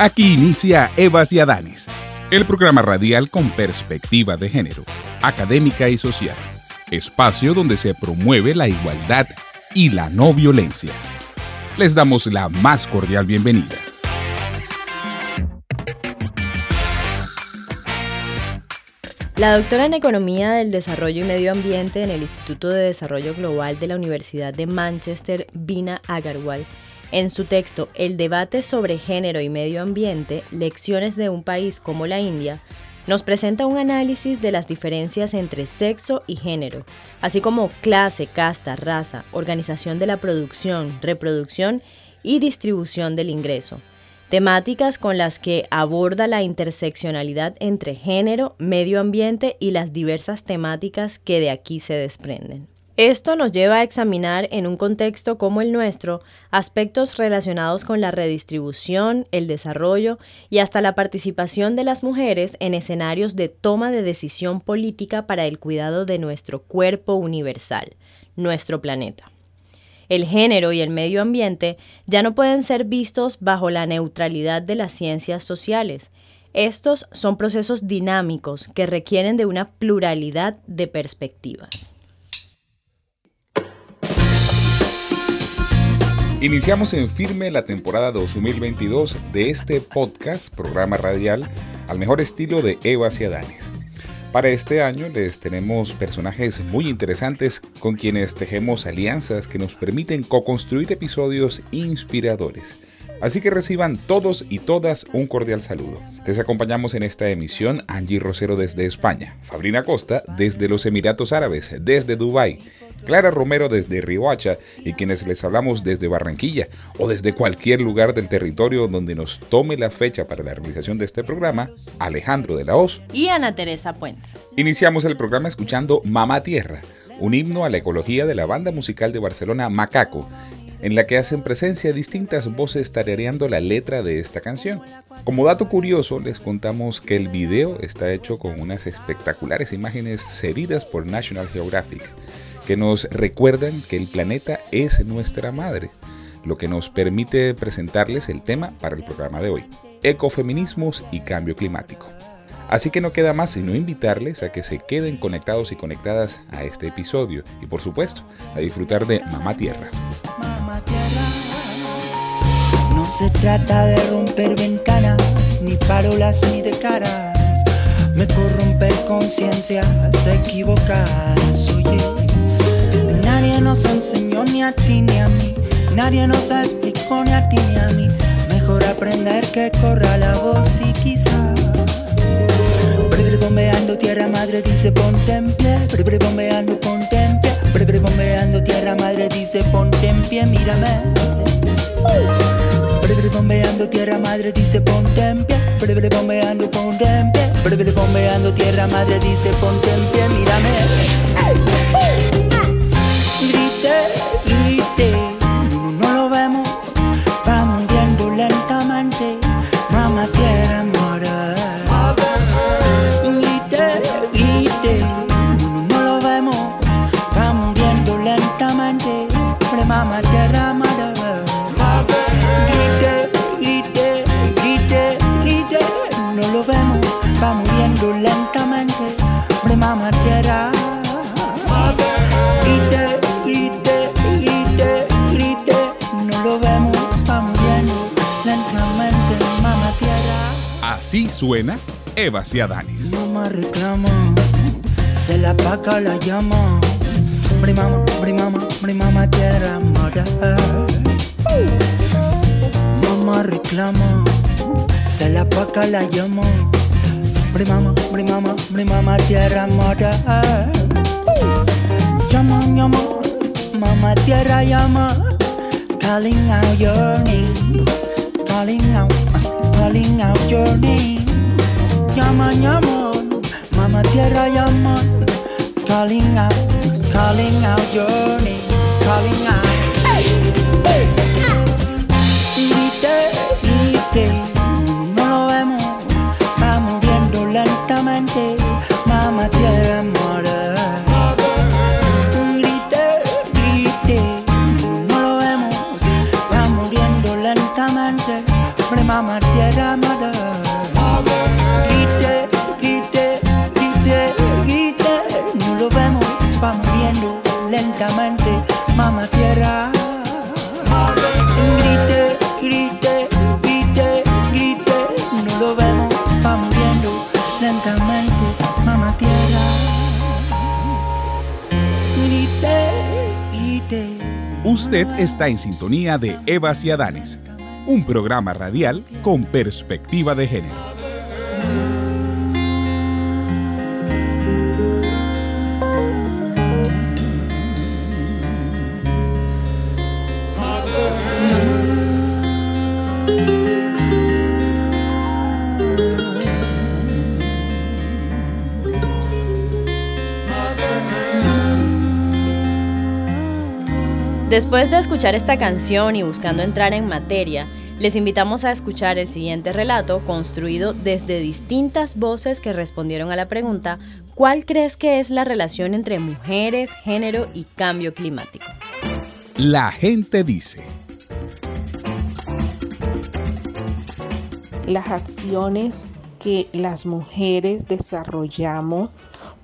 Aquí inicia Evas y Adanes, el programa radial con perspectiva de género, académica y social, espacio donde se promueve la igualdad y la no violencia. Les damos la más cordial bienvenida. La doctora en Economía del Desarrollo y Medio Ambiente en el Instituto de Desarrollo Global de la Universidad de Manchester, Vina Agarwal, en su texto El debate sobre género y medio ambiente, lecciones de un país como la India, nos presenta un análisis de las diferencias entre sexo y género, así como clase, casta, raza, organización de la producción, reproducción y distribución del ingreso. Temáticas con las que aborda la interseccionalidad entre género, medio ambiente y las diversas temáticas que de aquí se desprenden. Esto nos lleva a examinar en un contexto como el nuestro aspectos relacionados con la redistribución, el desarrollo y hasta la participación de las mujeres en escenarios de toma de decisión política para el cuidado de nuestro cuerpo universal, nuestro planeta. El género y el medio ambiente ya no pueden ser vistos bajo la neutralidad de las ciencias sociales. Estos son procesos dinámicos que requieren de una pluralidad de perspectivas. Iniciamos en firme la temporada 2022 de este podcast, programa radial, al mejor estilo de Evas y Adanes. Para este año les tenemos personajes muy interesantes con quienes tejemos alianzas que nos permiten co-construir episodios inspiradores. Así que reciban todos y todas un cordial saludo. Les acompañamos en esta emisión Angie Rosero desde España, Fabrina Costa desde los Emiratos Árabes, desde Dubái, Clara Romero desde Riohacha y quienes les hablamos desde Barranquilla o desde cualquier lugar del territorio donde nos tome la fecha para la realización de este programa, Alejandro de la Hoz y Ana Teresa Puente. Iniciamos el programa escuchando Mamá Tierra, un himno a la ecología de la banda musical de Barcelona Macaco, en la que hacen presencia distintas voces tarareando la letra de esta canción. Como dato curioso, les contamos que el video está hecho con unas espectaculares imágenes cedidas por National Geographic que nos recuerdan que el planeta es nuestra madre, lo que nos permite presentarles el tema para el programa de hoy, ecofeminismos y cambio climático. Así que no queda más sino invitarles a que se queden conectados y conectadas a este episodio y por supuesto a disfrutar de Mamá Tierra. Mamá Tierra. No se trata de romper ventanas, ni parolas ni de caras. Me corrompe conciencia, se equivocadas, oye. Nos enseñó ni a ti ni a mí. Nadie nos explicó ni a ti ni a mí. Mejor aprender que corra la voz y quizás. Breve bombeando tierra madre dice ponte en pie. Breve bombeando ponte en pie. Breve bombeando tierra madre dice ponte en pie. Mírame. Breve bombeando tierra madre dice ponte en pie. Breve bombeando ponte en pie. Breve bombeando tierra madre dice ponte en pie. Mírame Suena Eva Ciadanis. Mamá reclama, se la paca la llama. Brimama, brimama, brimama tierra mara. Mamá reclama, se la paca la llama. Brimama, brimama, brimama tierra mara. Llama, llama, mamá tierra llama. Calling out your name. calling out, calling out your name. Llaman, llaman, Mama Tierra llaman, calling out, calling out your name, calling out. Usted está en sintonía de Evas y Adanes, un programa radial con perspectiva de género. Después de escuchar esta canción y buscando entrar en materia, les invitamos a escuchar el siguiente relato construido desde distintas voces que respondieron a la pregunta ¿Cuál crees que es la relación entre mujeres, género y cambio climático? La gente dice. las acciones que las mujeres desarrollamos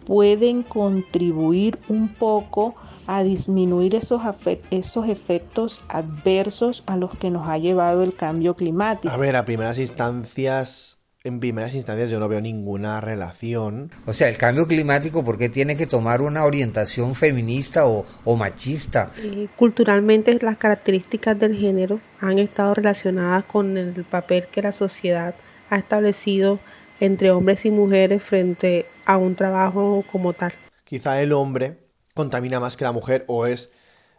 pueden contribuir un poco a disminuir esos, esos efectos adversos a los que nos ha llevado el cambio climático. A ver, a primeras instancias, en primeras instancias yo no veo ninguna relación. O sea, el cambio climático, ¿por qué tiene que tomar una orientación feminista o, o machista? Eh, culturalmente las características del género han estado relacionadas con el papel que la sociedad ha establecido entre hombres y mujeres frente a un trabajo como tal. Quizá el hombre contamina más que la mujer o es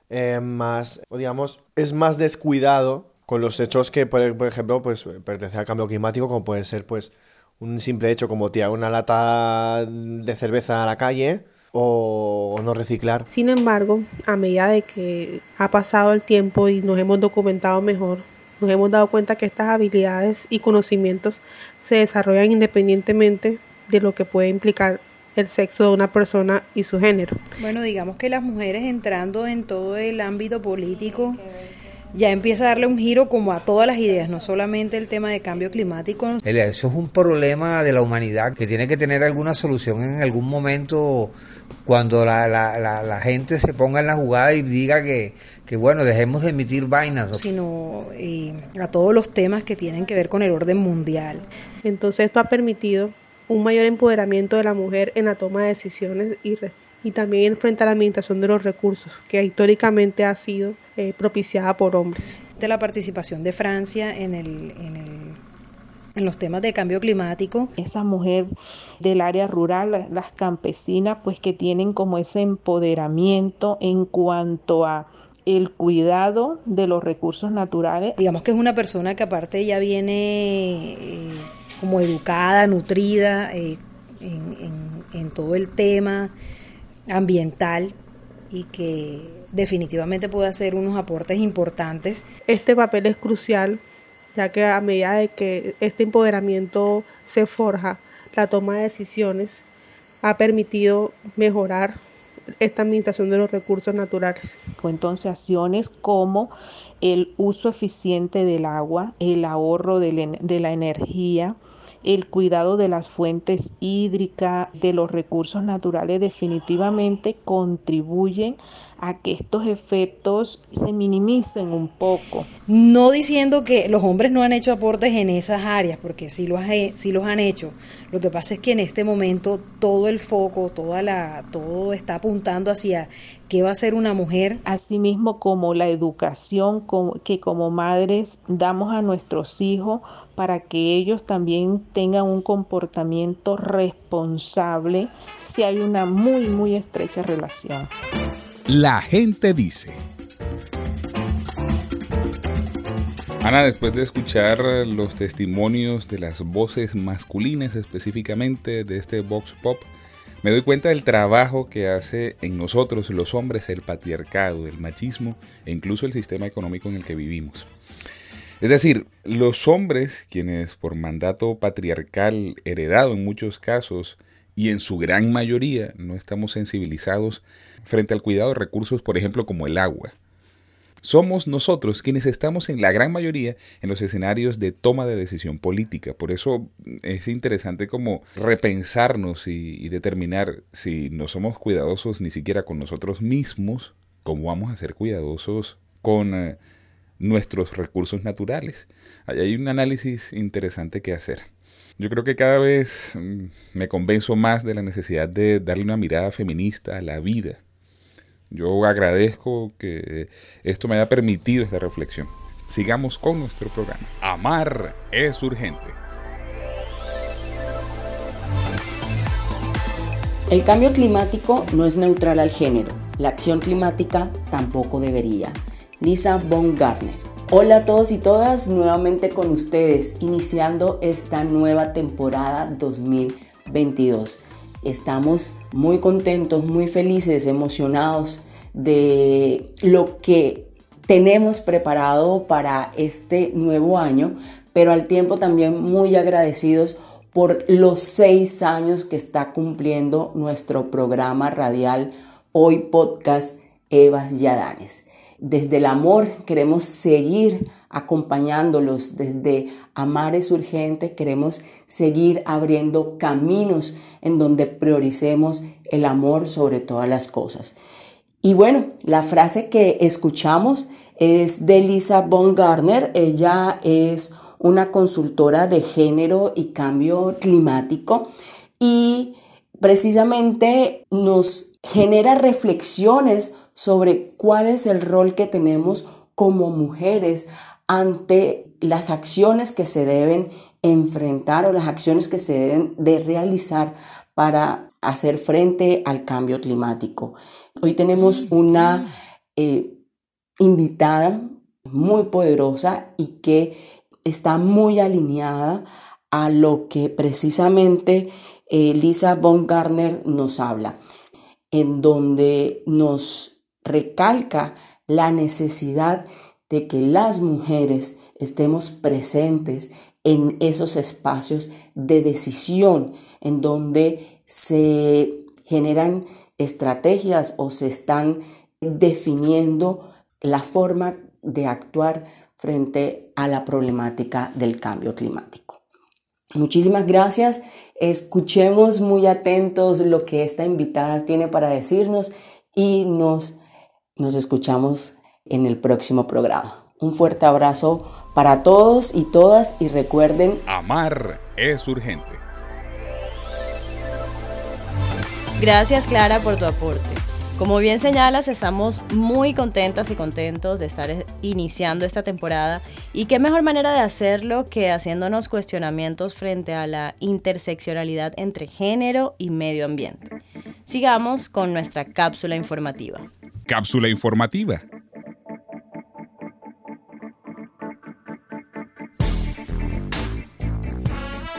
eh, más, o digamos, es más descuidado con los hechos que, por, ejemplo, pues pertenece al cambio climático, como puede ser, pues, un simple hecho como tirar una lata de cerveza a la calle o no reciclar. Sin embargo, a medida de que ha pasado el tiempo y nos hemos documentado mejor, nos hemos dado cuenta que estas habilidades y conocimientos se desarrollan independientemente de lo que puede implicar el sexo de una persona y su género. Bueno, digamos que las mujeres entrando en todo el ámbito político ya empieza a darle un giro como a todas las ideas, no solamente el tema de cambio climático. Eso es un problema de la humanidad que tiene que tener alguna solución en algún momento cuando la, la, la, la gente se ponga en la jugada y diga que, que bueno, dejemos de emitir vainas. sino eh, a todos los temas que tienen que ver con el orden mundial. Entonces esto ha permitido un mayor empoderamiento de la mujer en la toma de decisiones y, re- y también frente a la administración de los recursos, que históricamente ha sido eh, propiciada por hombres. De la participación de Francia en, el, en, el, en los temas de cambio climático. Esa mujer del área rural, la- las campesinas, pues que tienen como ese empoderamiento en cuanto a el cuidado de los recursos naturales. Digamos que es una persona que aparte ya viene eh, como educada, nutrida eh, en, en- en todo el tema ambiental y que definitivamente puede hacer unos aportes importantes. Este papel es crucial, ya que a medida de que este empoderamiento se forja, la toma de decisiones ha permitido mejorar esta administración de los recursos naturales. Entonces, acciones como el uso eficiente del agua, el ahorro de la, de la energía, el cuidado de las fuentes hídricas, de los recursos naturales, definitivamente contribuyen a que estos efectos se minimicen un poco. No diciendo que los hombres no han hecho aportes en esas áreas, porque sí los, ha- sí los han hecho. Lo que pasa es que en este momento todo el foco, toda la, todo está apuntando hacia qué va a ser una mujer. Asimismo como la educación que como madres damos a nuestros hijos para que ellos también tengan un comportamiento responsable si hay una muy, muy estrecha relación. La gente dice. Ana, después de escuchar los testimonios de las voces masculinas específicamente de este Vox Pop, me doy cuenta del trabajo que hace en nosotros los hombres el patriarcado, el machismo e incluso el sistema económico en el que vivimos. Es decir, los hombres, quienes por mandato patriarcal heredado en muchos casos y en su gran mayoría no estamos sensibilizados frente al cuidado de recursos, por ejemplo, como el agua, somos nosotros quienes estamos en la gran mayoría en los escenarios de toma de decisión política. Por eso es interesante como repensarnos y, determinar si no somos cuidadosos ni siquiera con nosotros mismos, cómo vamos a ser cuidadosos con eh, nuestros recursos naturales. Ahí hay un análisis interesante que hacer. Yo creo que cada vez mm, me convenzo más de la necesidad de darle una mirada feminista a la vida yo agradezco que esto me haya permitido esta reflexión. Sigamos con nuestro programa. Amar es urgente. El cambio climático no es neutral al género. La acción climática tampoco debería. Lisa Von Garner. Hola a todos y todas, nuevamente con ustedes, iniciando esta nueva temporada 2022. Estamos muy contentos, muy felices, emocionados de lo que tenemos preparado para este nuevo año, pero al tiempo también muy agradecidos por los seis años que está cumpliendo nuestro programa radial Hoy Podcast Evas Yadanes. Desde el amor queremos seguir acompañándolos desde Amar es urgente, queremos seguir abriendo caminos en donde prioricemos el amor sobre todas las cosas. Y bueno, la frase que escuchamos es de Lisa Von. Ella es una consultora de género y cambio climático y precisamente nos genera reflexiones sobre cuál es el rol que tenemos como mujeres ante las acciones que se deben enfrentar o las acciones que se deben de realizar para hacer frente al cambio climático. Hoy tenemos una eh, invitada muy poderosa y que está muy alineada a lo que precisamente eh, Lisa Von Garner nos habla, en donde nos recalca la necesidad de que las mujeres estemos presentes en esos espacios de decisión en donde se generan estrategias o se están definiendo la forma de actuar frente a la problemática del cambio climático. Muchísimas gracias. Escuchemos muy atentos lo que esta invitada tiene para decirnos y nos, nos escuchamos en el próximo programa. Un fuerte abrazo para todos y todas y recuerden, amar es urgente. Gracias Clara por tu aporte. Como bien señalas, estamos muy contentas y contentos de estar iniciando esta temporada y qué mejor manera de hacerlo que haciéndonos cuestionamientos frente a la interseccionalidad entre género y medio ambiente. Sigamos con nuestra cápsula informativa. Cápsula informativa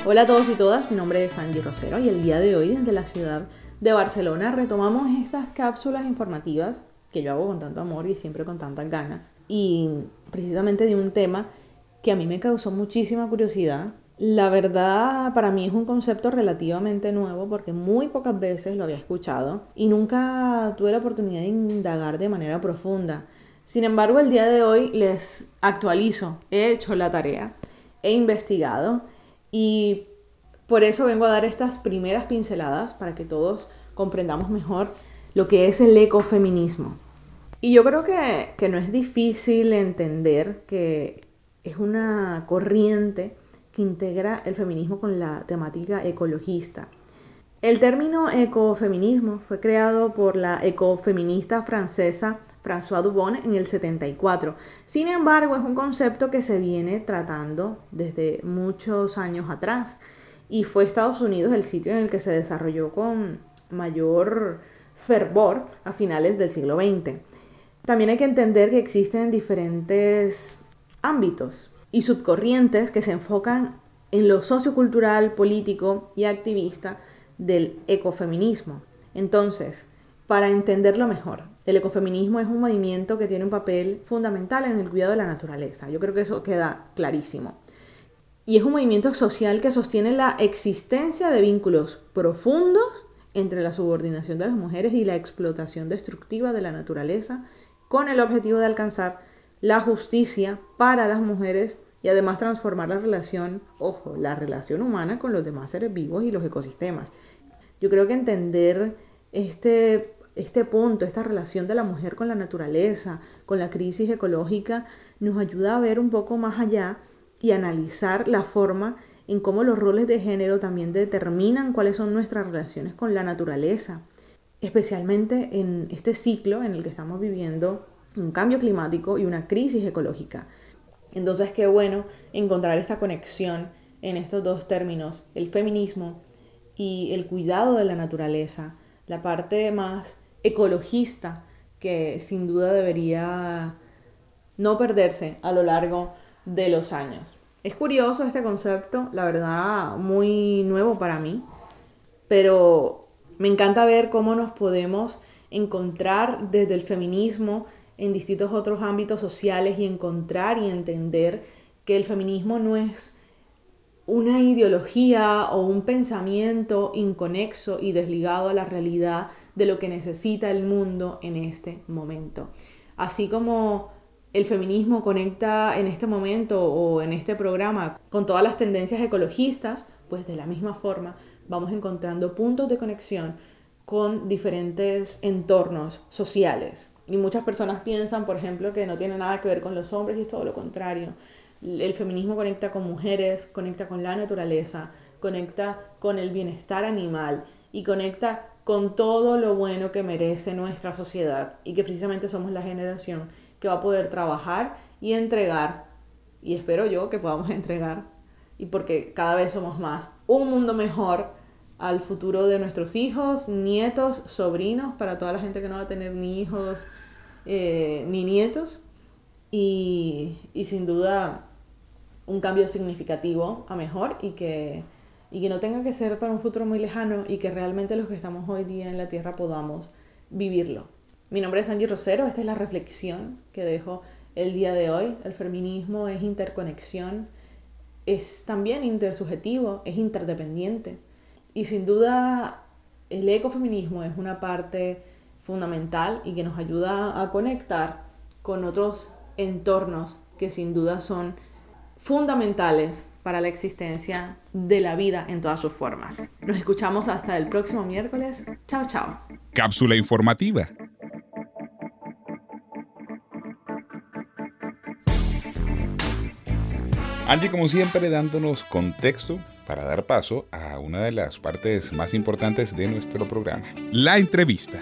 Hola a todos y todas, mi nombre es Angie Rosero y el día de hoy desde la ciudad de Barcelona retomamos estas cápsulas informativas que yo hago con tanto amor y siempre con tantas ganas y precisamente de un tema que a mí me causó muchísima curiosidad. La verdad para mí es un concepto relativamente nuevo porque muy pocas veces lo había escuchado y nunca tuve la oportunidad de indagar de manera profunda. Sin embargo, el día de hoy les actualizo, he hecho la tarea, he investigado y por eso vengo a dar estas primeras pinceladas para que todos comprendamos mejor lo que es el ecofeminismo. Y yo creo que, que no es difícil entender que es una corriente que integra el feminismo con la temática ecologista. El término ecofeminismo fue creado por la ecofeminista francesa François Dubon en el 74. Sin embargo, es un concepto que se viene tratando desde muchos años atrás y fue Estados Unidos el sitio en el que se desarrolló con mayor fervor a finales del siglo XX. También hay que entender que existen diferentes ámbitos y subcorrientes que se enfocan en lo sociocultural, político y activista del ecofeminismo. Entonces, para entenderlo mejor, el ecofeminismo es un movimiento que tiene un papel fundamental en el cuidado de la naturaleza. Yo creo que eso queda clarísimo. Y es un movimiento social que sostiene la existencia de vínculos profundos entre la subordinación de las mujeres y la explotación destructiva de la naturaleza con el objetivo de alcanzar la justicia para las mujeres y además transformar la relación, ojo, la relación humana con los demás seres vivos y los ecosistemas. Yo creo que entender este, este punto, esta relación de la mujer con la naturaleza, con la crisis ecológica, nos ayuda a ver un poco más allá y analizar la forma en cómo los roles de género también determinan cuáles son nuestras relaciones con la naturaleza, especialmente en este ciclo en el que estamos viviendo un cambio climático y una crisis ecológica. Entonces, qué bueno encontrar esta conexión en estos dos términos, el feminismo y el cuidado de la naturaleza, la parte más ecologista que sin duda debería no perderse a lo largo de los años. Es curioso este concepto, la verdad, muy nuevo para mí, pero me encanta ver cómo nos podemos encontrar desde el feminismo en distintos otros ámbitos sociales y encontrar y entender que el feminismo no es una ideología o un pensamiento inconexo y desligado a la realidad de lo que necesita el mundo en este momento. Así como el feminismo conecta en este momento o en este programa con todas las tendencias ecologistas, pues de la misma forma vamos encontrando puntos de conexión con diferentes entornos sociales. Y muchas personas piensan, por ejemplo, que no tiene nada que ver con los hombres y es todo lo contrario. El feminismo conecta con mujeres, conecta con la naturaleza, conecta con el bienestar animal y conecta con todo lo bueno que merece nuestra sociedad y que precisamente somos la generación que va a poder trabajar y entregar, y espero yo que podamos entregar, y porque cada vez somos más, un mundo mejor al futuro de nuestros hijos, nietos, sobrinos, para toda la gente que no va a tener ni hijos eh, ni nietos, y, y, sin duda un cambio significativo a mejor y que, y que no tenga que ser para un futuro muy lejano y que realmente los que estamos hoy día en la Tierra podamos vivirlo. Mi nombre es Angie Rosero, esta es la reflexión que dejo el día de hoy. El feminismo es interconexión, es también intersubjetivo, es interdependiente. Y sin duda el ecofeminismo es una parte fundamental y que nos ayuda a conectar con otros entornos que sin duda son fundamentales para la existencia de la vida en todas sus formas. Nos escuchamos hasta el próximo miércoles. Chao, chao. Cápsula informativa Angie, como siempre, dándonos contexto para dar paso a una de las partes más importantes de nuestro programa, la entrevista.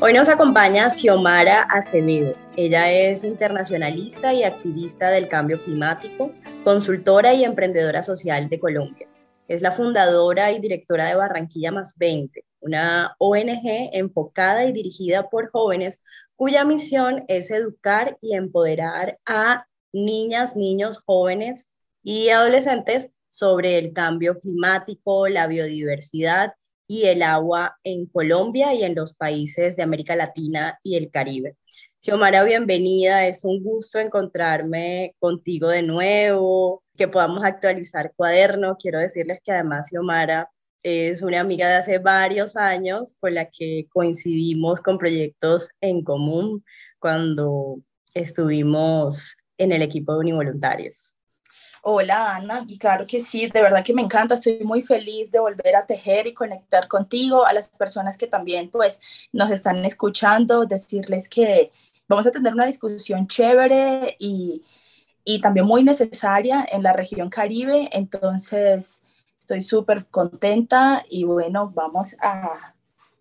Hoy nos acompaña Xiomara Acevedo. Ella es internacionalista y activista del cambio climático, consultora y emprendedora social de Colombia. Es la fundadora y directora de Barranquilla Más 20, una ONG enfocada y dirigida por jóvenes cuya misión es educar y empoderar a niñas, niños, jóvenes y adolescentes sobre el cambio climático, la biodiversidad y el agua en Colombia y en los países de América Latina y el Caribe. Xiomara, bienvenida, es un gusto encontrarme contigo de nuevo, que podamos actualizar cuaderno. Quiero decirles que además Xiomara es una amiga de hace varios años con la que coincidimos con proyectos en común cuando estuvimos en el equipo de univoluntarios. Hola Ana, y claro que sí, de verdad que me encanta, estoy muy feliz de volver a tejer y conectar contigo, a las personas que también pues nos están escuchando, decirles que vamos a tener una discusión chévere y, y también muy necesaria en la región Caribe, entonces estoy súper contenta y bueno, vamos a,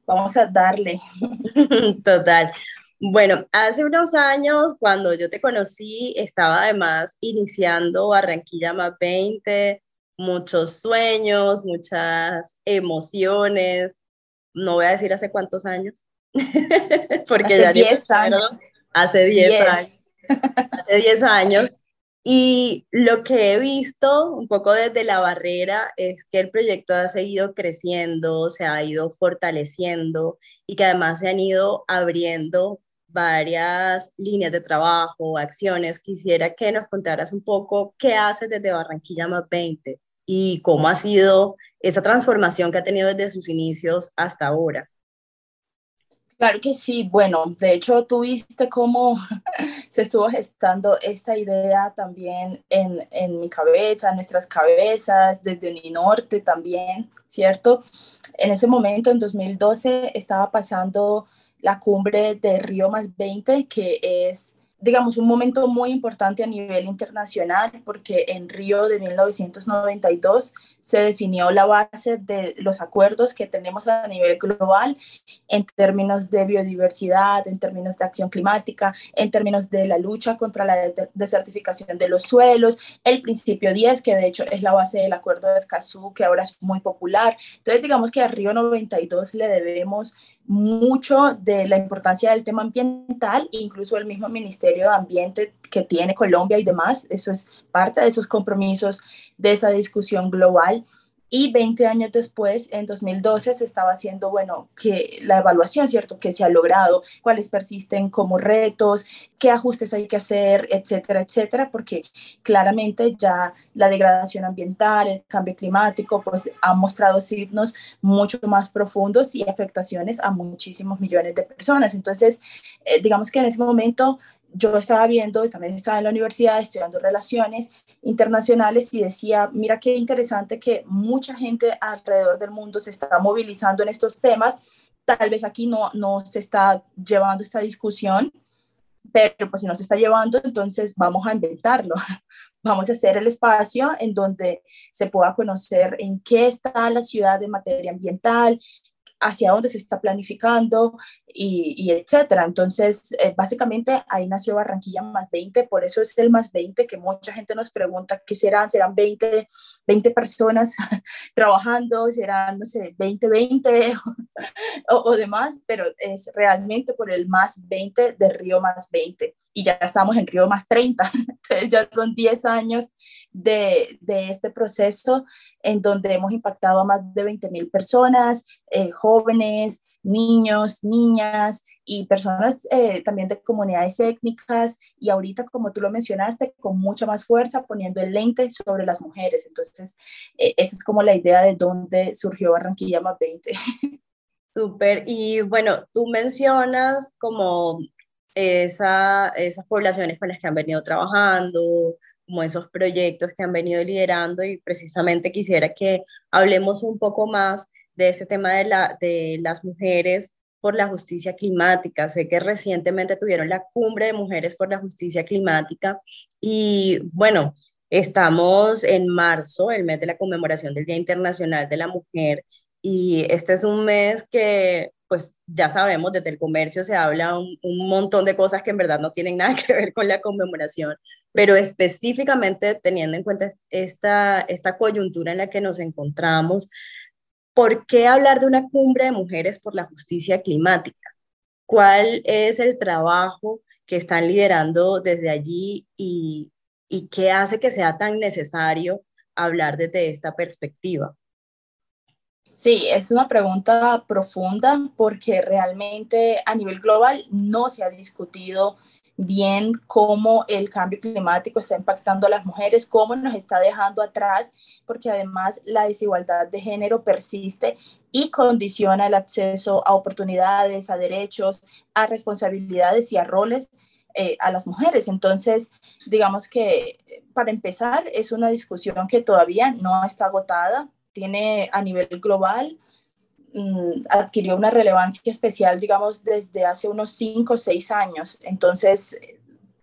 vamos a darle. Total. Bueno, hace unos años, cuando yo te conocí, estaba además iniciando Barranquilla más 20, muchos sueños, muchas emociones. No voy a decir hace cuántos años, porque hace ya 10 años. Hace 10 años. Hace 10 años. Y lo que he visto un poco desde la barrera es que el proyecto ha seguido creciendo, se ha ido fortaleciendo y que además se han ido abriendo varias líneas de trabajo, acciones. Quisiera que nos contaras un poco qué haces desde Barranquilla más 20 y cómo ha sido esa transformación que ha tenido desde sus inicios hasta ahora. Claro que sí. Bueno, de hecho, tú viste cómo se estuvo gestando esta idea también en, en mi cabeza, en nuestras cabezas, desde norte también, ¿cierto? En ese momento, en 2012, estaba pasando la cumbre de Río más 20, que es digamos, un momento muy importante a nivel internacional porque en Río de 1992 se definió la base de los acuerdos que tenemos a nivel global en términos de biodiversidad, en términos de acción climática, en términos de la lucha contra la desertificación de los suelos, el principio 10, que de hecho es la base del acuerdo de Escazú, que ahora es muy popular. Entonces, digamos que a Río 92 le debemos mucho de la importancia del tema ambiental, incluso el mismo Ministerio de Ambiente que tiene Colombia y demás, eso es parte de esos compromisos de esa discusión global. Y 20 años después, en 2012, se estaba haciendo, bueno, que la evaluación, ¿cierto? Que se ha logrado, cuáles persisten como retos, qué ajustes hay que hacer, etcétera, etcétera, porque claramente ya la degradación ambiental, el cambio climático, pues han mostrado signos mucho más profundos y afectaciones a muchísimos millones de personas. Entonces, eh, digamos que en ese momento yo estaba viendo, también estaba en la universidad estudiando relaciones internacionales y decía, mira qué interesante que mucha gente alrededor del mundo se está movilizando en estos temas. Tal vez aquí no, no se está llevando esta discusión, pero pues si no se está llevando, entonces vamos a inventarlo. Vamos a hacer el espacio en donde se pueda conocer en qué está la ciudad en materia ambiental, hacia dónde se está planificando y, etcétera. Entonces, eh, básicamente ahí nació Barranquilla más 20, por eso es el más 20 que mucha gente nos pregunta qué serán, serán 20, 20 personas trabajando, serán, no sé, 20, 20 o, o demás, pero es realmente por el más 20 de Río más 20 y ya estamos en Río más 30. Ya son 10 años de, de, este proceso en donde hemos impactado a más de 20 mil personas, eh, jóvenes, niños, niñas y personas eh, también de comunidades étnicas y ahorita, como tú lo mencionaste, con mucha más fuerza poniendo el lente sobre las mujeres. Entonces, eh, esa es como la idea de dónde surgió Barranquilla más 20. Súper. Y bueno, tú mencionas como esa, esas poblaciones con las que han venido trabajando, como esos proyectos que han venido liderando y precisamente quisiera que hablemos un poco más de ese tema de, la, de las mujeres por la justicia climática. Sé que recientemente tuvieron la cumbre de mujeres por la justicia climática y bueno, estamos en marzo, el mes de la conmemoración del Día Internacional de la Mujer y este es un mes que pues ya sabemos, desde el comercio se habla un, montón de cosas que en verdad no tienen nada que ver con la conmemoración, pero específicamente teniendo en cuenta esta, esta coyuntura en la que nos encontramos, ¿por qué hablar de una cumbre de mujeres por la justicia climática? ¿Cuál es el trabajo que están liderando desde allí y, y qué hace que sea tan necesario hablar desde esta perspectiva? Sí, es una pregunta profunda porque realmente a nivel global no se ha discutido bien cómo el cambio climático está impactando a las mujeres, cómo nos está dejando atrás, porque además la desigualdad de género persiste y condiciona el acceso a oportunidades, a derechos, a responsabilidades y a roles eh, a las mujeres. Entonces, digamos que para empezar, es una discusión que todavía no está agotada, tiene a nivel global, mm, adquirió una relevancia especial, digamos, desde hace unos 5 o 6 años. Entonces,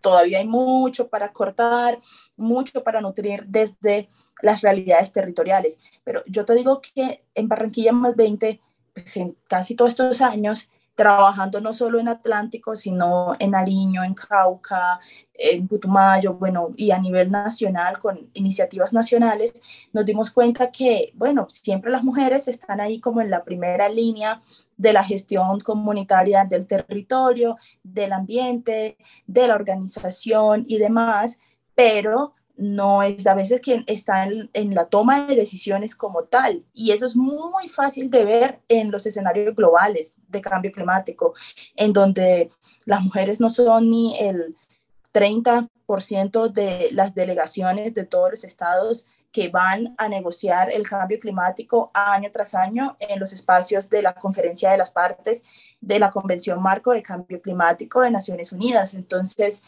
todavía hay mucho para cortar, mucho para nutrir desde las realidades territoriales. Pero yo te digo que en Barranquilla más 20, pues en casi todos estos años, trabajando no solo en Atlántico, sino en Nariño, en Cauca, en Putumayo, bueno, y a nivel nacional, con iniciativas nacionales, nos dimos cuenta que, bueno, siempre las mujeres están ahí como en la primera línea de la gestión comunitaria del territorio, del ambiente, de la organización y demás, pero no es a veces quien está en, la toma de decisiones como tal. Y eso es muy fácil de ver en los escenarios globales de cambio climático, en donde las mujeres no son ni el 30% de las delegaciones de todos los estados que van a negociar el cambio climático año tras año en los espacios de la Conferencia de las Partes de la Convención Marco de Cambio Climático de Naciones Unidas. Entonces,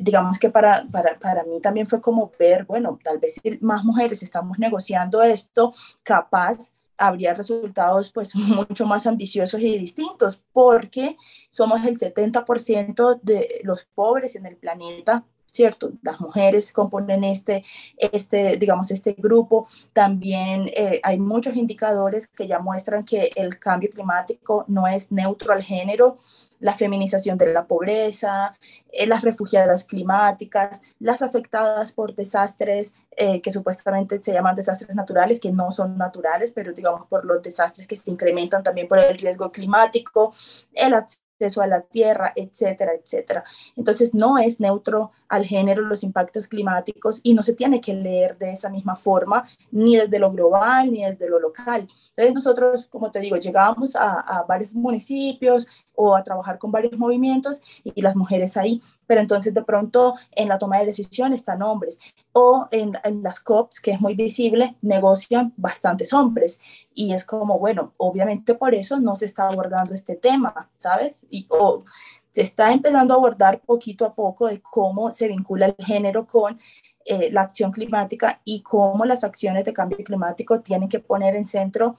digamos que para, para, para mí también fue como ver, bueno, tal vez si más mujeres estamos negociando esto, capaz habría resultados pues mucho más ambiciosos y distintos, porque somos el 70% de los pobres en el planeta ¿cierto? Las mujeres componen este, este digamos, este grupo. También eh, hay muchos indicadores que ya muestran que el cambio climático no es neutro al género, la feminización de la pobreza, eh, las refugiadas climáticas, las afectadas por desastres eh, que supuestamente se llaman desastres naturales, que no son naturales, pero digamos por los desastres que se incrementan también por el riesgo climático, el acceso a la tierra, etcétera, etcétera. Entonces no es neutro al género los impactos climáticos y no se tiene que leer de esa misma forma, ni desde lo global ni desde lo local. Entonces nosotros, como te digo, llegamos a, a varios municipios o a trabajar con varios movimientos y las mujeres ahí pero entonces de pronto en la toma de decisión están hombres. O en, las COPs, que es muy visible, negocian bastantes hombres. Y es como, bueno, obviamente por eso no se está abordando este tema, ¿sabes? Y, o se está empezando a abordar poquito a poco de cómo se vincula el género con eh, la acción climática y cómo las acciones de cambio climático tienen que poner en centro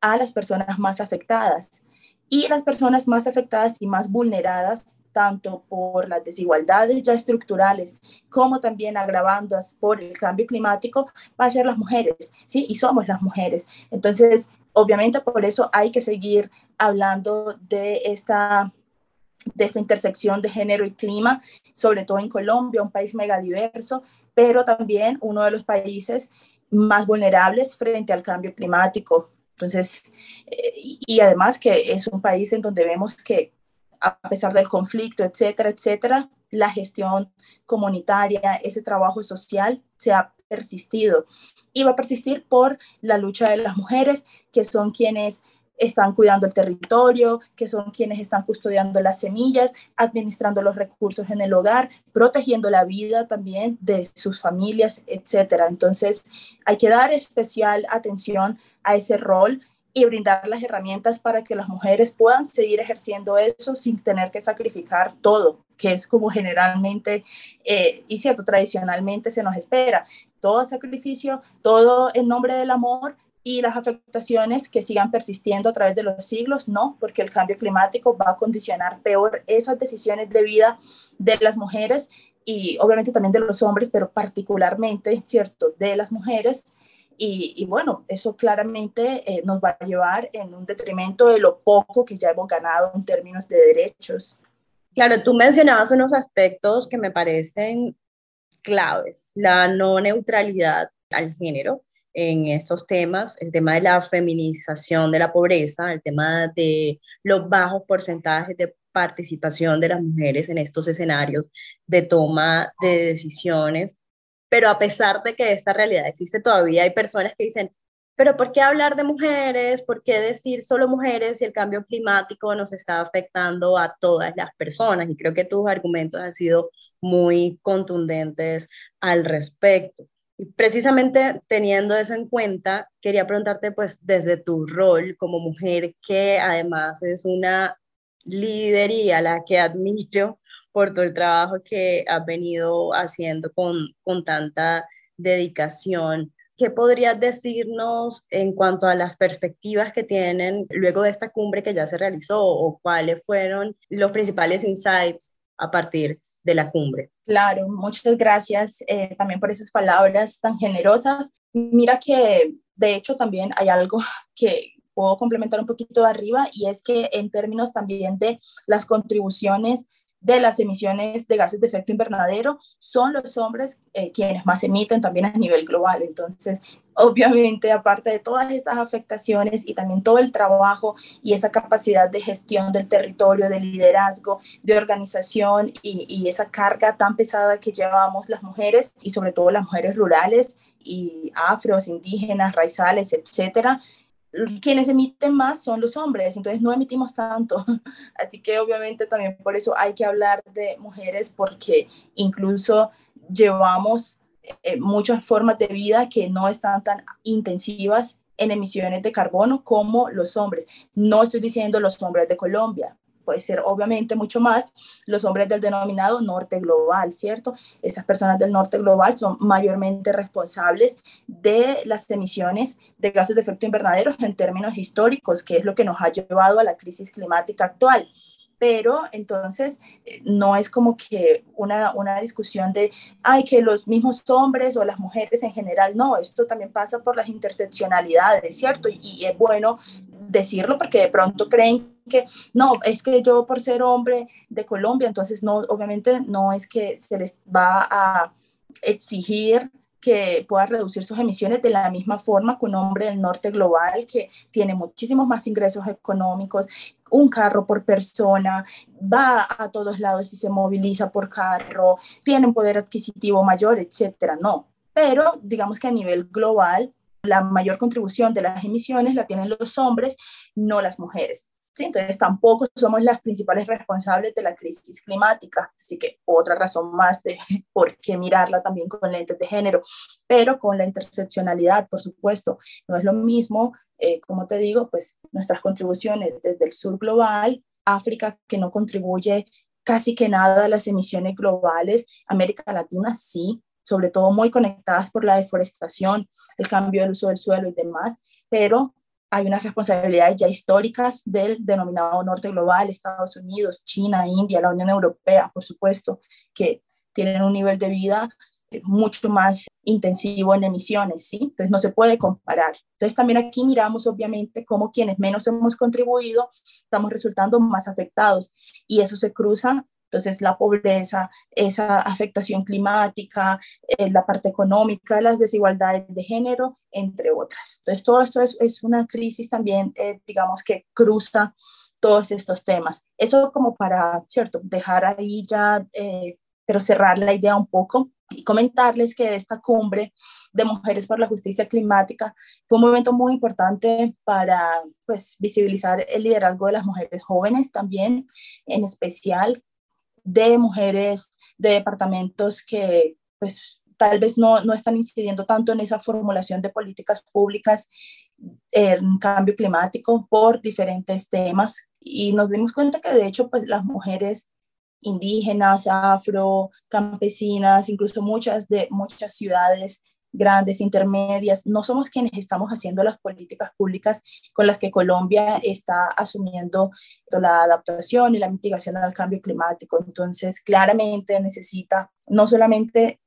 a las personas más afectadas. Y las personas más afectadas y más vulneradas tanto por las desigualdades ya estructurales como también agravandas por el cambio climático, va a ser las mujeres, ¿sí? Y somos las mujeres. Entonces, obviamente por eso hay que seguir hablando de esta de esta intersección de género y clima, sobre todo en Colombia, un país megadiverso, pero también uno de los países más vulnerables frente al cambio climático. Entonces, eh, y además que es un país en donde vemos que a pesar del conflicto, etcétera, etcétera, la gestión comunitaria, ese trabajo social se ha persistido y va a persistir por la lucha de las mujeres, que son quienes están cuidando el territorio, que son quienes están custodiando las semillas, administrando los recursos en el hogar, protegiendo la vida también de sus familias, etcétera. Entonces, hay que dar especial atención a ese rol y brindar las herramientas para que las mujeres puedan seguir ejerciendo eso sin tener que sacrificar todo, que es como generalmente eh, y cierto, tradicionalmente se nos espera. Todo sacrificio, todo en nombre del amor y las afectaciones que sigan persistiendo a través de los siglos, no, porque el cambio climático va a condicionar peor esas decisiones de vida de las mujeres y obviamente también de los hombres, pero particularmente, ¿cierto?, de las mujeres y, bueno, eso claramente eh, nos va a llevar en un detrimento de lo poco que ya hemos ganado en términos de derechos. Claro, tú mencionabas unos aspectos que me parecen claves, la no neutralidad al género en estos temas, el tema de la feminización de la pobreza, el tema de los bajos porcentajes de participación de las mujeres en estos escenarios de toma de decisiones pero a pesar de que esta realidad existe todavía, hay personas que dicen, pero ¿por qué hablar de mujeres? ¿Por qué decir solo mujeres si el cambio climático nos está afectando a todas las personas? Y creo que tus argumentos han sido muy contundentes al respecto. Y precisamente teniendo eso en cuenta, quería preguntarte, pues, desde tu rol como mujer, que además es una lidería la que admiro, por todo el trabajo que has venido haciendo con, con tanta dedicación. ¿Qué podrías decirnos en cuanto a las perspectivas que tienen luego de esta cumbre que ya se realizó o cuáles fueron los principales insights a partir de la cumbre? Claro, muchas gracias eh, también por esas palabras tan generosas. Mira que de hecho también hay algo que puedo complementar un poquito de arriba y es que en términos también de las contribuciones de las emisiones de gases de efecto invernadero, son los hombres eh, quienes más emiten también a nivel global. Entonces, obviamente, aparte de todas estas afectaciones y también todo el trabajo y esa capacidad de gestión del territorio, de liderazgo, de organización y, esa carga tan pesada que llevamos las mujeres y sobre todo las mujeres rurales y afros, indígenas, raizales, etcétera, quienes emiten más son los hombres, entonces no emitimos tanto. Así que obviamente también por eso hay que hablar de mujeres porque incluso llevamos eh, muchas formas de vida que no están tan intensivas en emisiones de carbono como los hombres. No estoy diciendo los hombres de Colombia, puede ser obviamente mucho más los hombres del denominado norte global, ¿cierto? Esas personas del norte global son mayormente responsables de las emisiones de gases de efecto invernadero en términos históricos, que es lo que nos ha llevado a la crisis climática actual pero entonces no es como que una, una, discusión de, ay, que los mismos hombres o las mujeres en general, no, esto también pasa por las interseccionalidades, ¿cierto? Y, y es bueno decirlo porque de pronto creen que no, es que yo por ser hombre de Colombia, entonces no, obviamente no es que se les va a exigir que pueda reducir sus emisiones de la misma forma que un hombre del norte global que tiene muchísimos más ingresos económicos, un carro por persona, va a todos lados y se moviliza por carro, tiene un poder adquisitivo mayor, etcétera. No, pero digamos que a nivel global la mayor contribución de las emisiones la tienen los hombres, no las mujeres. Entonces tampoco somos las principales responsables de la crisis climática, así que otra razón más de por qué mirarla también con lentes de género, pero con la interseccionalidad, por supuesto, no es lo mismo, eh, como te digo, pues nuestras contribuciones desde el sur global, África que no contribuye casi que nada a las emisiones globales, América Latina sí, sobre todo muy conectadas por la deforestación, el cambio del uso del suelo y demás, pero hay unas responsabilidades ya históricas del denominado norte global, Estados Unidos, China, India, la Unión Europea, por supuesto, que tienen un nivel de vida eh, mucho más intensivo en emisiones, ¿sí? Entonces no se puede comparar. Entonces también aquí miramos obviamente cómo quienes menos hemos contribuido estamos resultando más afectados y eso se cruza entonces, la pobreza, esa afectación climática, eh, la parte económica, las desigualdades de género, entre otras. Entonces, todo esto es, una crisis también, eh, digamos, que cruza todos estos temas. Eso como para, ¿cierto?, dejar ahí ya, eh, pero cerrar la idea un poco y comentarles que esta cumbre de mujeres por la justicia climática fue un momento muy importante para pues visibilizar el liderazgo de las mujeres jóvenes también, en especial de mujeres de departamentos que pues tal vez no, no están incidiendo tanto en esa formulación de políticas públicas en cambio climático por diferentes temas. Y nos dimos cuenta que de hecho pues las mujeres indígenas, afro, campesinas, incluso muchas de muchas ciudades grandes, intermedias, no somos quienes estamos haciendo las políticas públicas con las que Colombia está asumiendo la adaptación y la mitigación al cambio climático. Entonces, claramente necesita no solamente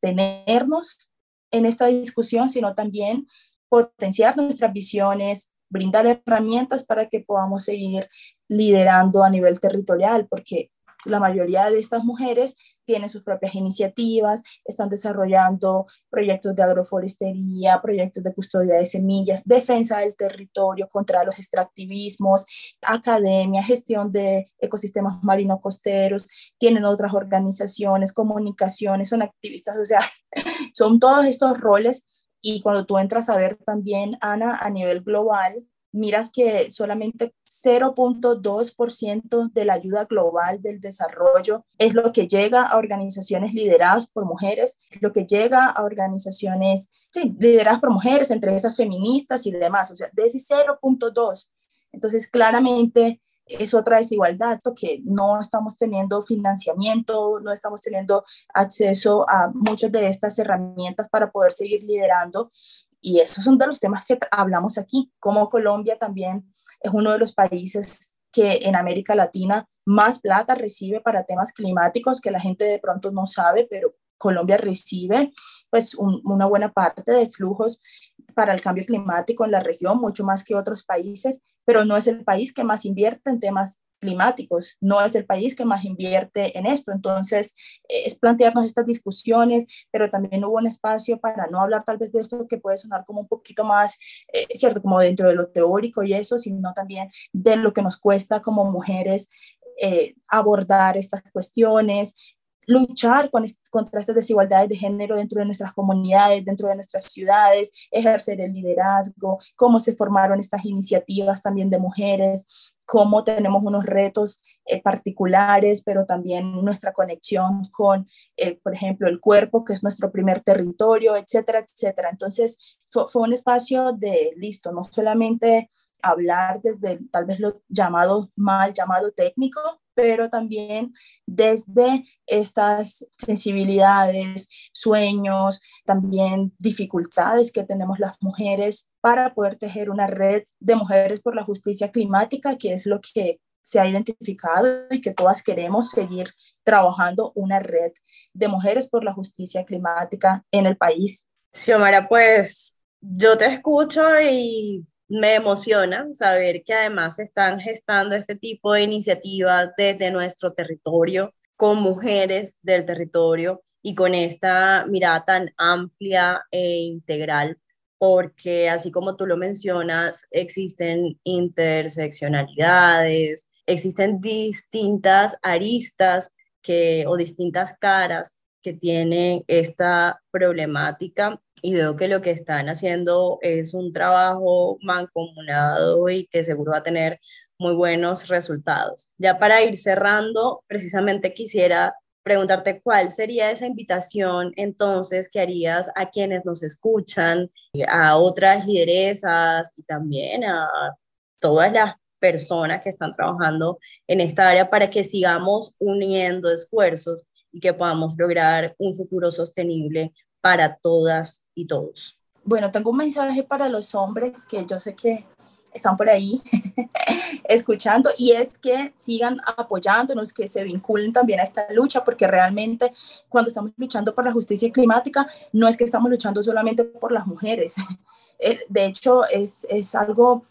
tenernos en esta discusión, sino también potenciar nuestras visiones, brindar herramientas para que podamos seguir liderando a nivel territorial, porque la mayoría de estas mujeres tienen sus propias iniciativas, están desarrollando proyectos de agroforestería, proyectos de custodia de semillas, defensa del territorio contra los extractivismos, academia, gestión de ecosistemas marino-costeros, tienen otras organizaciones, comunicaciones, son activistas, o sea, son todos estos roles. Y cuando tú entras a ver también, Ana, a nivel global, miras que solamente 0.2% de la ayuda global del desarrollo es lo que llega a organizaciones lideradas por mujeres, lo que llega a organizaciones lideradas por mujeres, entre esas feministas y demás, o sea, de ese 0.2. Entonces, claramente es otra desigualdad, que no estamos teniendo financiamiento, no estamos teniendo acceso a muchas de estas herramientas para poder seguir liderando y esos son de los temas que hablamos aquí, como Colombia también es uno de los países que en América Latina más plata recibe para temas climáticos que la gente de pronto no sabe, pero Colombia recibe pues una buena parte de flujos para el cambio climático en la región, mucho más que otros países, pero no es el país que más invierte en temas climáticos. No es el país que más invierte en esto. Entonces, es plantearnos estas discusiones, pero también hubo un espacio para no hablar tal vez de esto que puede sonar como un poquito más, eh, ¿cierto? Como dentro de lo teórico y eso, sino también de lo que nos cuesta como mujeres eh, abordar estas cuestiones, luchar con contra estas desigualdades de género dentro de nuestras comunidades, dentro de nuestras ciudades, ejercer el liderazgo, cómo se formaron estas iniciativas también de mujeres, cómo tenemos unos retos eh, particulares, pero también nuestra conexión con, eh, por ejemplo, el cuerpo, que es nuestro primer territorio, etcétera, etcétera. Entonces, fue, fue un espacio de, listo, no solamente hablar desde tal vez lo llamado mal llamado técnico, pero también desde estas sensibilidades, sueños, también dificultades que tenemos las mujeres para poder tejer una red de mujeres por la justicia climática, que es lo que se ha identificado y que todas queremos seguir trabajando una red de mujeres por la justicia climática en el país. Xiomara, pues yo te escucho y me emociona saber que además están gestando este tipo de iniciativas desde nuestro territorio con mujeres del territorio y con esta mirada tan amplia e integral, porque así como tú lo mencionas, existen interseccionalidades, existen distintas aristas que, o distintas caras que tienen esta problemática y veo que lo que están haciendo es un trabajo mancomunado y que seguro va a tener muy buenos resultados. Ya para ir cerrando, precisamente quisiera preguntarte cuál sería esa invitación entonces que harías a quienes nos escuchan, a otras lideresas y también a todas las personas que están trabajando en esta área para que sigamos uniendo esfuerzos y que podamos lograr un futuro sostenible para todas y todos. Bueno, tengo un mensaje para los hombres que yo sé que están por ahí escuchando y es que sigan apoyándonos, que se vinculen también a esta lucha, porque realmente cuando estamos luchando por la justicia climática, no es que estamos luchando solamente por las mujeres. Eh, de hecho, es, es algo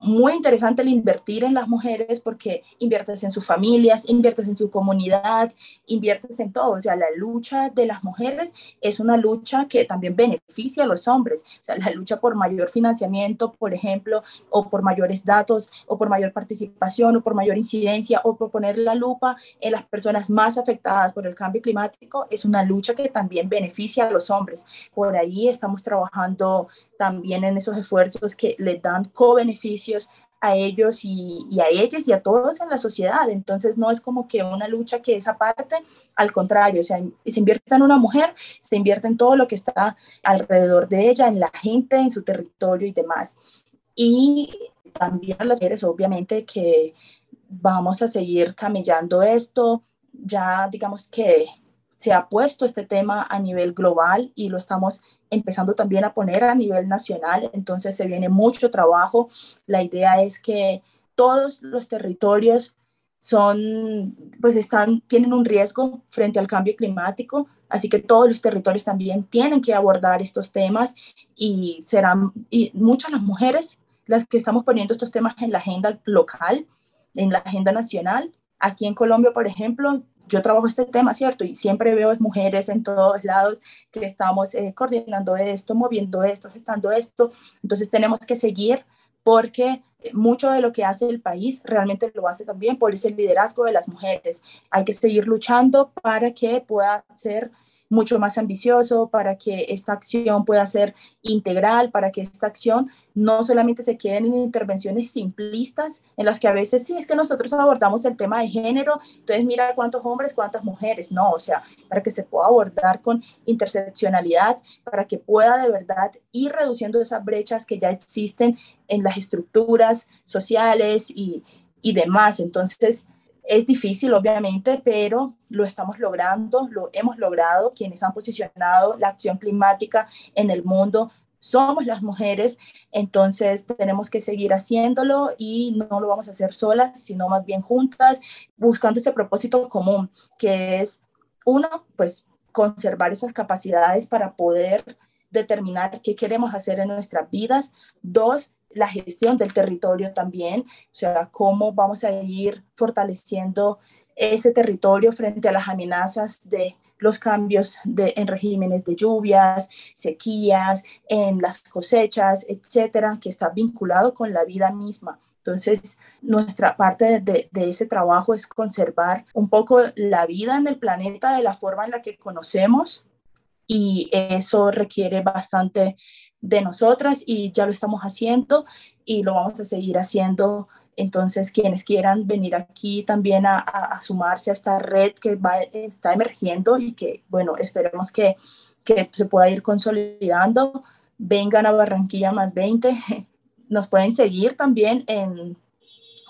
muy interesante el invertir en las mujeres porque inviertes en sus familias, inviertes en su comunidad, inviertes en todo. O sea, la lucha de las mujeres es una lucha que también beneficia a los hombres. O sea, la lucha por mayor financiamiento, por ejemplo, o por mayores datos, o por mayor participación, o por mayor incidencia, o por poner la lupa en las personas más afectadas por el cambio climático, es una lucha que también beneficia a los hombres. Por ahí estamos trabajando también en esos esfuerzos que le dan a ellos y, a ellas y a todos en la sociedad. Entonces no es como que una lucha que es aparte, al contrario, o sea, se invierte en una mujer, se invierte en todo lo que está alrededor de ella, en la gente, en su territorio y demás. Y también las mujeres, obviamente, que vamos a seguir camellando esto, ya digamos que se ha puesto este tema a nivel global y lo estamos empezando también a poner a nivel nacional, entonces se viene mucho trabajo. La idea es que todos los territorios son, pues están, tienen un riesgo frente al cambio climático, así que todos los territorios también tienen que abordar estos temas y serán y muchas las mujeres las que estamos poniendo estos temas en la agenda local, en la agenda nacional. Aquí en Colombia, por ejemplo, yo trabajo este tema, ¿cierto? Y siempre veo mujeres en todos lados que estamos eh, coordinando esto, moviendo esto, gestando esto. Entonces tenemos que seguir porque mucho de lo que hace el país realmente lo hace también por ese liderazgo de las mujeres. Hay que seguir luchando para que pueda ser mucho más ambicioso, para que esta acción pueda ser integral, para que esta acción no solamente se queden en intervenciones simplistas en las que a veces sí es que nosotros abordamos el tema de género, entonces mira cuántos hombres, cuántas mujeres, no, o sea, para que se pueda abordar con interseccionalidad, para que pueda de verdad ir reduciendo esas brechas que ya existen en las estructuras sociales y, y demás. Entonces, es difícil, obviamente, pero lo estamos logrando, lo hemos logrado. Quienes han posicionado la acción climática en el mundo somos las mujeres, entonces tenemos que seguir haciéndolo y no lo vamos a hacer solas, sino más bien juntas, buscando ese propósito común, que es, uno, pues conservar esas capacidades para poder determinar qué queremos hacer en nuestras vidas. Dos, la gestión del territorio también, o sea, cómo vamos a ir fortaleciendo ese territorio frente a las amenazas de los cambios en regímenes de lluvias, sequías, en las cosechas, etcétera, que está vinculado con la vida misma. Entonces, nuestra parte de, ese trabajo es conservar un poco la vida en el planeta de la forma en la que conocemos y eso requiere bastante de nosotras y ya lo estamos haciendo y lo vamos a seguir haciendo entonces, quienes quieran venir aquí también a, sumarse a esta red que va, está emergiendo y que, bueno, esperemos que, que se pueda ir consolidando, vengan a Barranquilla más 20. Nos pueden seguir también en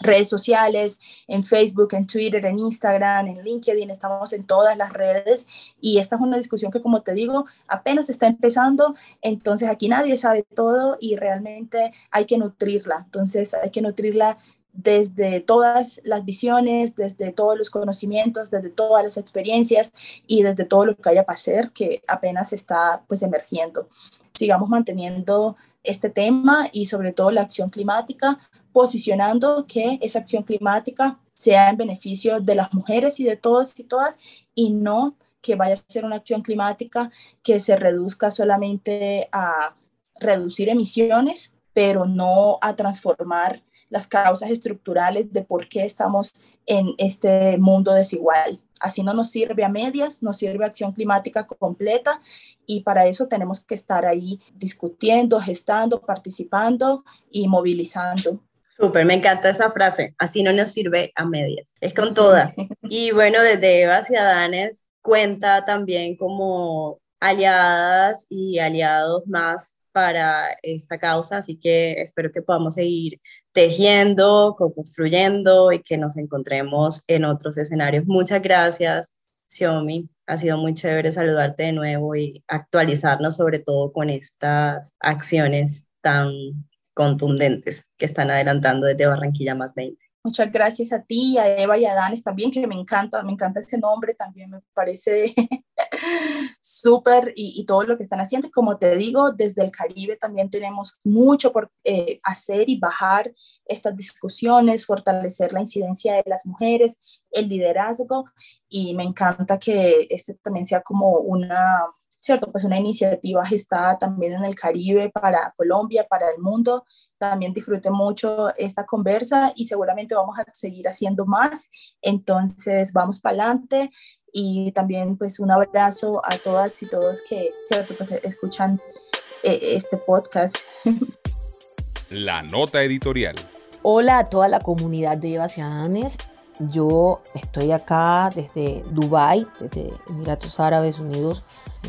redes sociales, en Facebook, en Twitter, en Instagram, en LinkedIn, estamos en todas las redes y esta es una discusión que, como te digo, apenas está empezando, entonces aquí nadie sabe todo y realmente hay que nutrirla, entonces hay que nutrirla desde todas las visiones, desde todos los conocimientos, desde todas las experiencias y desde todo lo que haya para hacer que apenas está pues emergiendo. Sigamos manteniendo este tema y sobre todo la acción climática, posicionando que esa acción climática sea en beneficio de las mujeres y de todos y todas y no que vaya a ser una acción climática que se reduzca solamente a reducir emisiones, pero no a transformar las causas estructurales de por qué estamos en este mundo desigual. Así no nos sirve a medias, nos sirve acción climática completa y para eso tenemos que estar ahí discutiendo, gestando, participando y movilizando. Súper, me encanta esa frase, así no nos sirve a medias, es con toda. Y bueno, desde Eva hacia Danes cuenta también como aliadas y aliados más para esta causa, así que espero que podamos seguir tejiendo, co-construyendo y que nos encontremos en otros escenarios. Muchas gracias, Xiaomi. Ha sido muy chévere saludarte de nuevo y actualizarnos sobre todo con estas acciones tan contundentes que están adelantando desde Barranquilla más 20. Muchas gracias a ti, a Eva y a Danes también, que me encanta, me encanta ese nombre, también me parece súper y, todo lo que están haciendo. Como te digo, desde el Caribe también tenemos mucho por eh, hacer y bajar estas discusiones, fortalecer la incidencia de las mujeres, el liderazgo y me encanta que este también sea como una ¿cierto? Pues una iniciativa gestada también en el Caribe para Colombia, para el mundo. También disfruté mucho esta conversa y seguramente vamos a seguir haciendo más. Entonces, vamos para adelante y también pues un abrazo a todas y todos que, ¿cierto? Pues escuchan eh, este podcast. La nota editorial. Hola a toda la comunidad de Eva Ciudadanes. Yo estoy acá desde Dubai, desde Emiratos Árabes Unidos,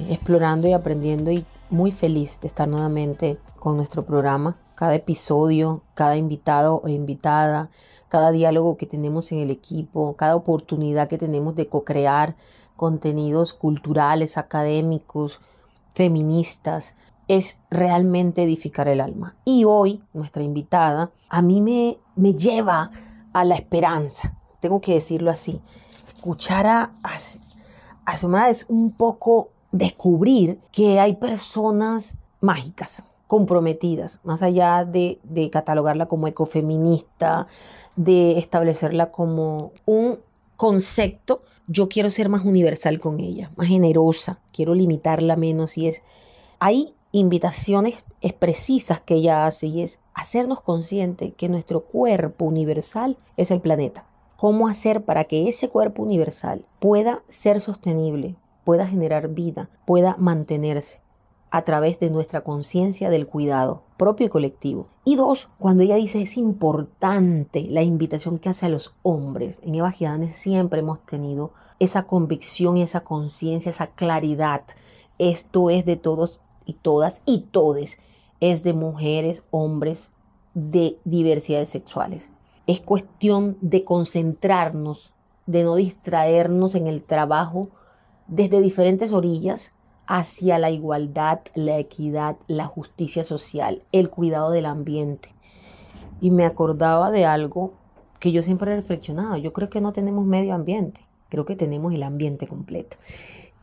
explorando y aprendiendo y muy feliz de estar nuevamente con nuestro programa. Cada episodio, cada invitado o invitada, cada diálogo que tenemos en el equipo, cada oportunidad que tenemos de co-crear contenidos culturales, académicos, feministas, es realmente edificar el alma. Y hoy nuestra invitada a mí me, me lleva a la esperanza, tengo que decirlo así. Escuchar a, a, es un poco descubrir que hay personas mágicas, comprometidas, más allá de, catalogarla como ecofeminista, de establecerla como un concepto, yo quiero ser más universal con ella, más generosa, quiero limitarla menos y es, hay invitaciones precisas que ella hace y es hacernos consciente que nuestro cuerpo universal es el planeta. ¿Cómo hacer para que ese cuerpo universal pueda ser sostenible, pueda generar vida, pueda mantenerse a través de nuestra conciencia del cuidado propio y colectivo. Y dos, cuando ella dice es importante la invitación que hace a los hombres. En Eva Gidanes siempre hemos tenido esa convicción esa conciencia, esa claridad. Esto es de todos y todas y todes. Es de mujeres, hombres, de diversidades sexuales. Es cuestión de concentrarnos, de no distraernos en el trabajo desde diferentes orillas hacia la igualdad, la equidad, la justicia social, el cuidado del ambiente. Y me acordaba de algo que yo siempre he reflexionado. Yo creo que no tenemos medio ambiente, creo que tenemos el ambiente completo.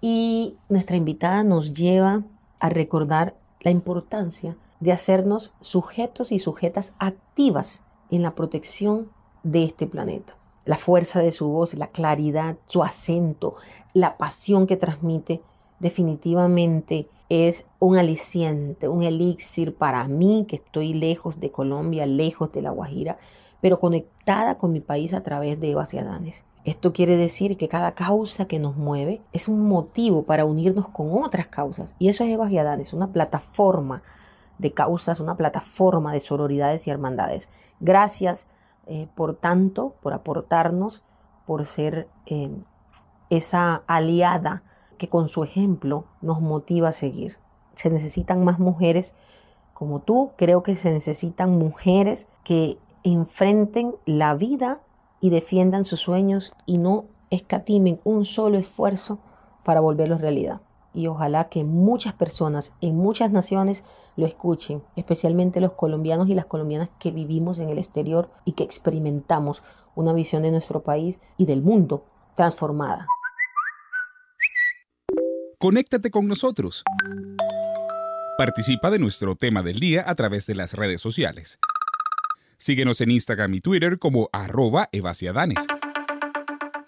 Y nuestra invitada nos lleva a recordar la importancia de hacernos sujetos y sujetas activas en la protección de este planeta. La fuerza de su voz, la claridad, su acento, la pasión que transmite, definitivamente es un aliciente, un elixir para mí que estoy lejos de Colombia, lejos de La Guajira, pero conectada con mi país a través de Eva Ciadanes. Esto quiere decir que cada causa que nos mueve es un motivo para unirnos con otras causas. Y eso es Eva Ciadanes, una plataforma de causas, una plataforma de sororidades y hermandades. Gracias eh, por tanto, por aportarnos, por ser eh, esa aliada que con su ejemplo nos motiva a seguir. Se necesitan más mujeres como tú, creo que se necesitan mujeres que enfrenten la vida y defiendan sus sueños y no escatimen un solo esfuerzo para volverlos realidad y ojalá que muchas personas en muchas naciones lo escuchen, especialmente los colombianos y las colombianas que vivimos en el exterior y que experimentamos una visión de nuestro país y del mundo transformada. Conéctate con nosotros. Participa de nuestro tema del día a través de las redes sociales. Síguenos en Instagram y Twitter como arroba evasiadanes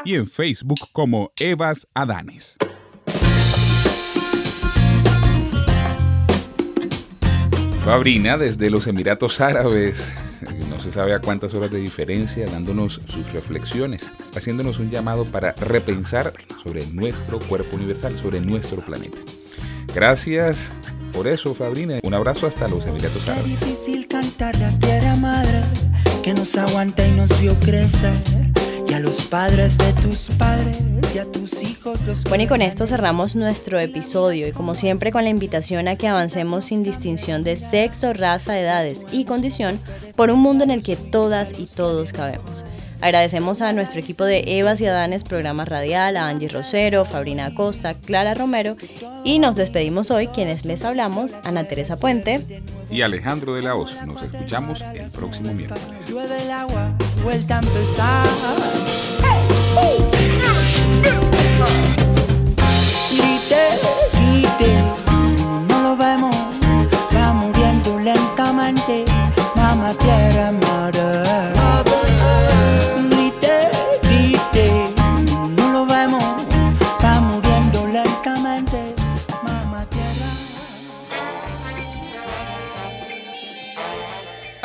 y en Facebook como Evas Adanes. Fabrina desde los Emiratos Árabes, no se sabe a cuántas horas de diferencia, dándonos sus reflexiones, haciéndonos un llamado para repensar sobre nuestro cuerpo universal, sobre nuestro planeta. Gracias por eso, Fabrina. Un abrazo hasta los Emiratos Árabes. difícil cantar la tierra madre que nos aguanta y nos vio crecer y a los padres de tus padres y a tus hijos los Bueno, y con esto cerramos nuestro episodio y como siempre con la invitación a que avancemos sin distinción de sexo, raza, edades y condición por un mundo en el que todas y todos cabemos. Agradecemos a nuestro equipo de Evas y Adanes, programa radial, a Angie Rosero, Fabrina Acosta, Clara Romero y nos despedimos hoy quienes les hablamos, Ana Teresa Puente y Alejandro de la Hoz. Nos escuchamos el próximo miércoles. no lo vemos, va muriendo lentamente, mamá tierra madre.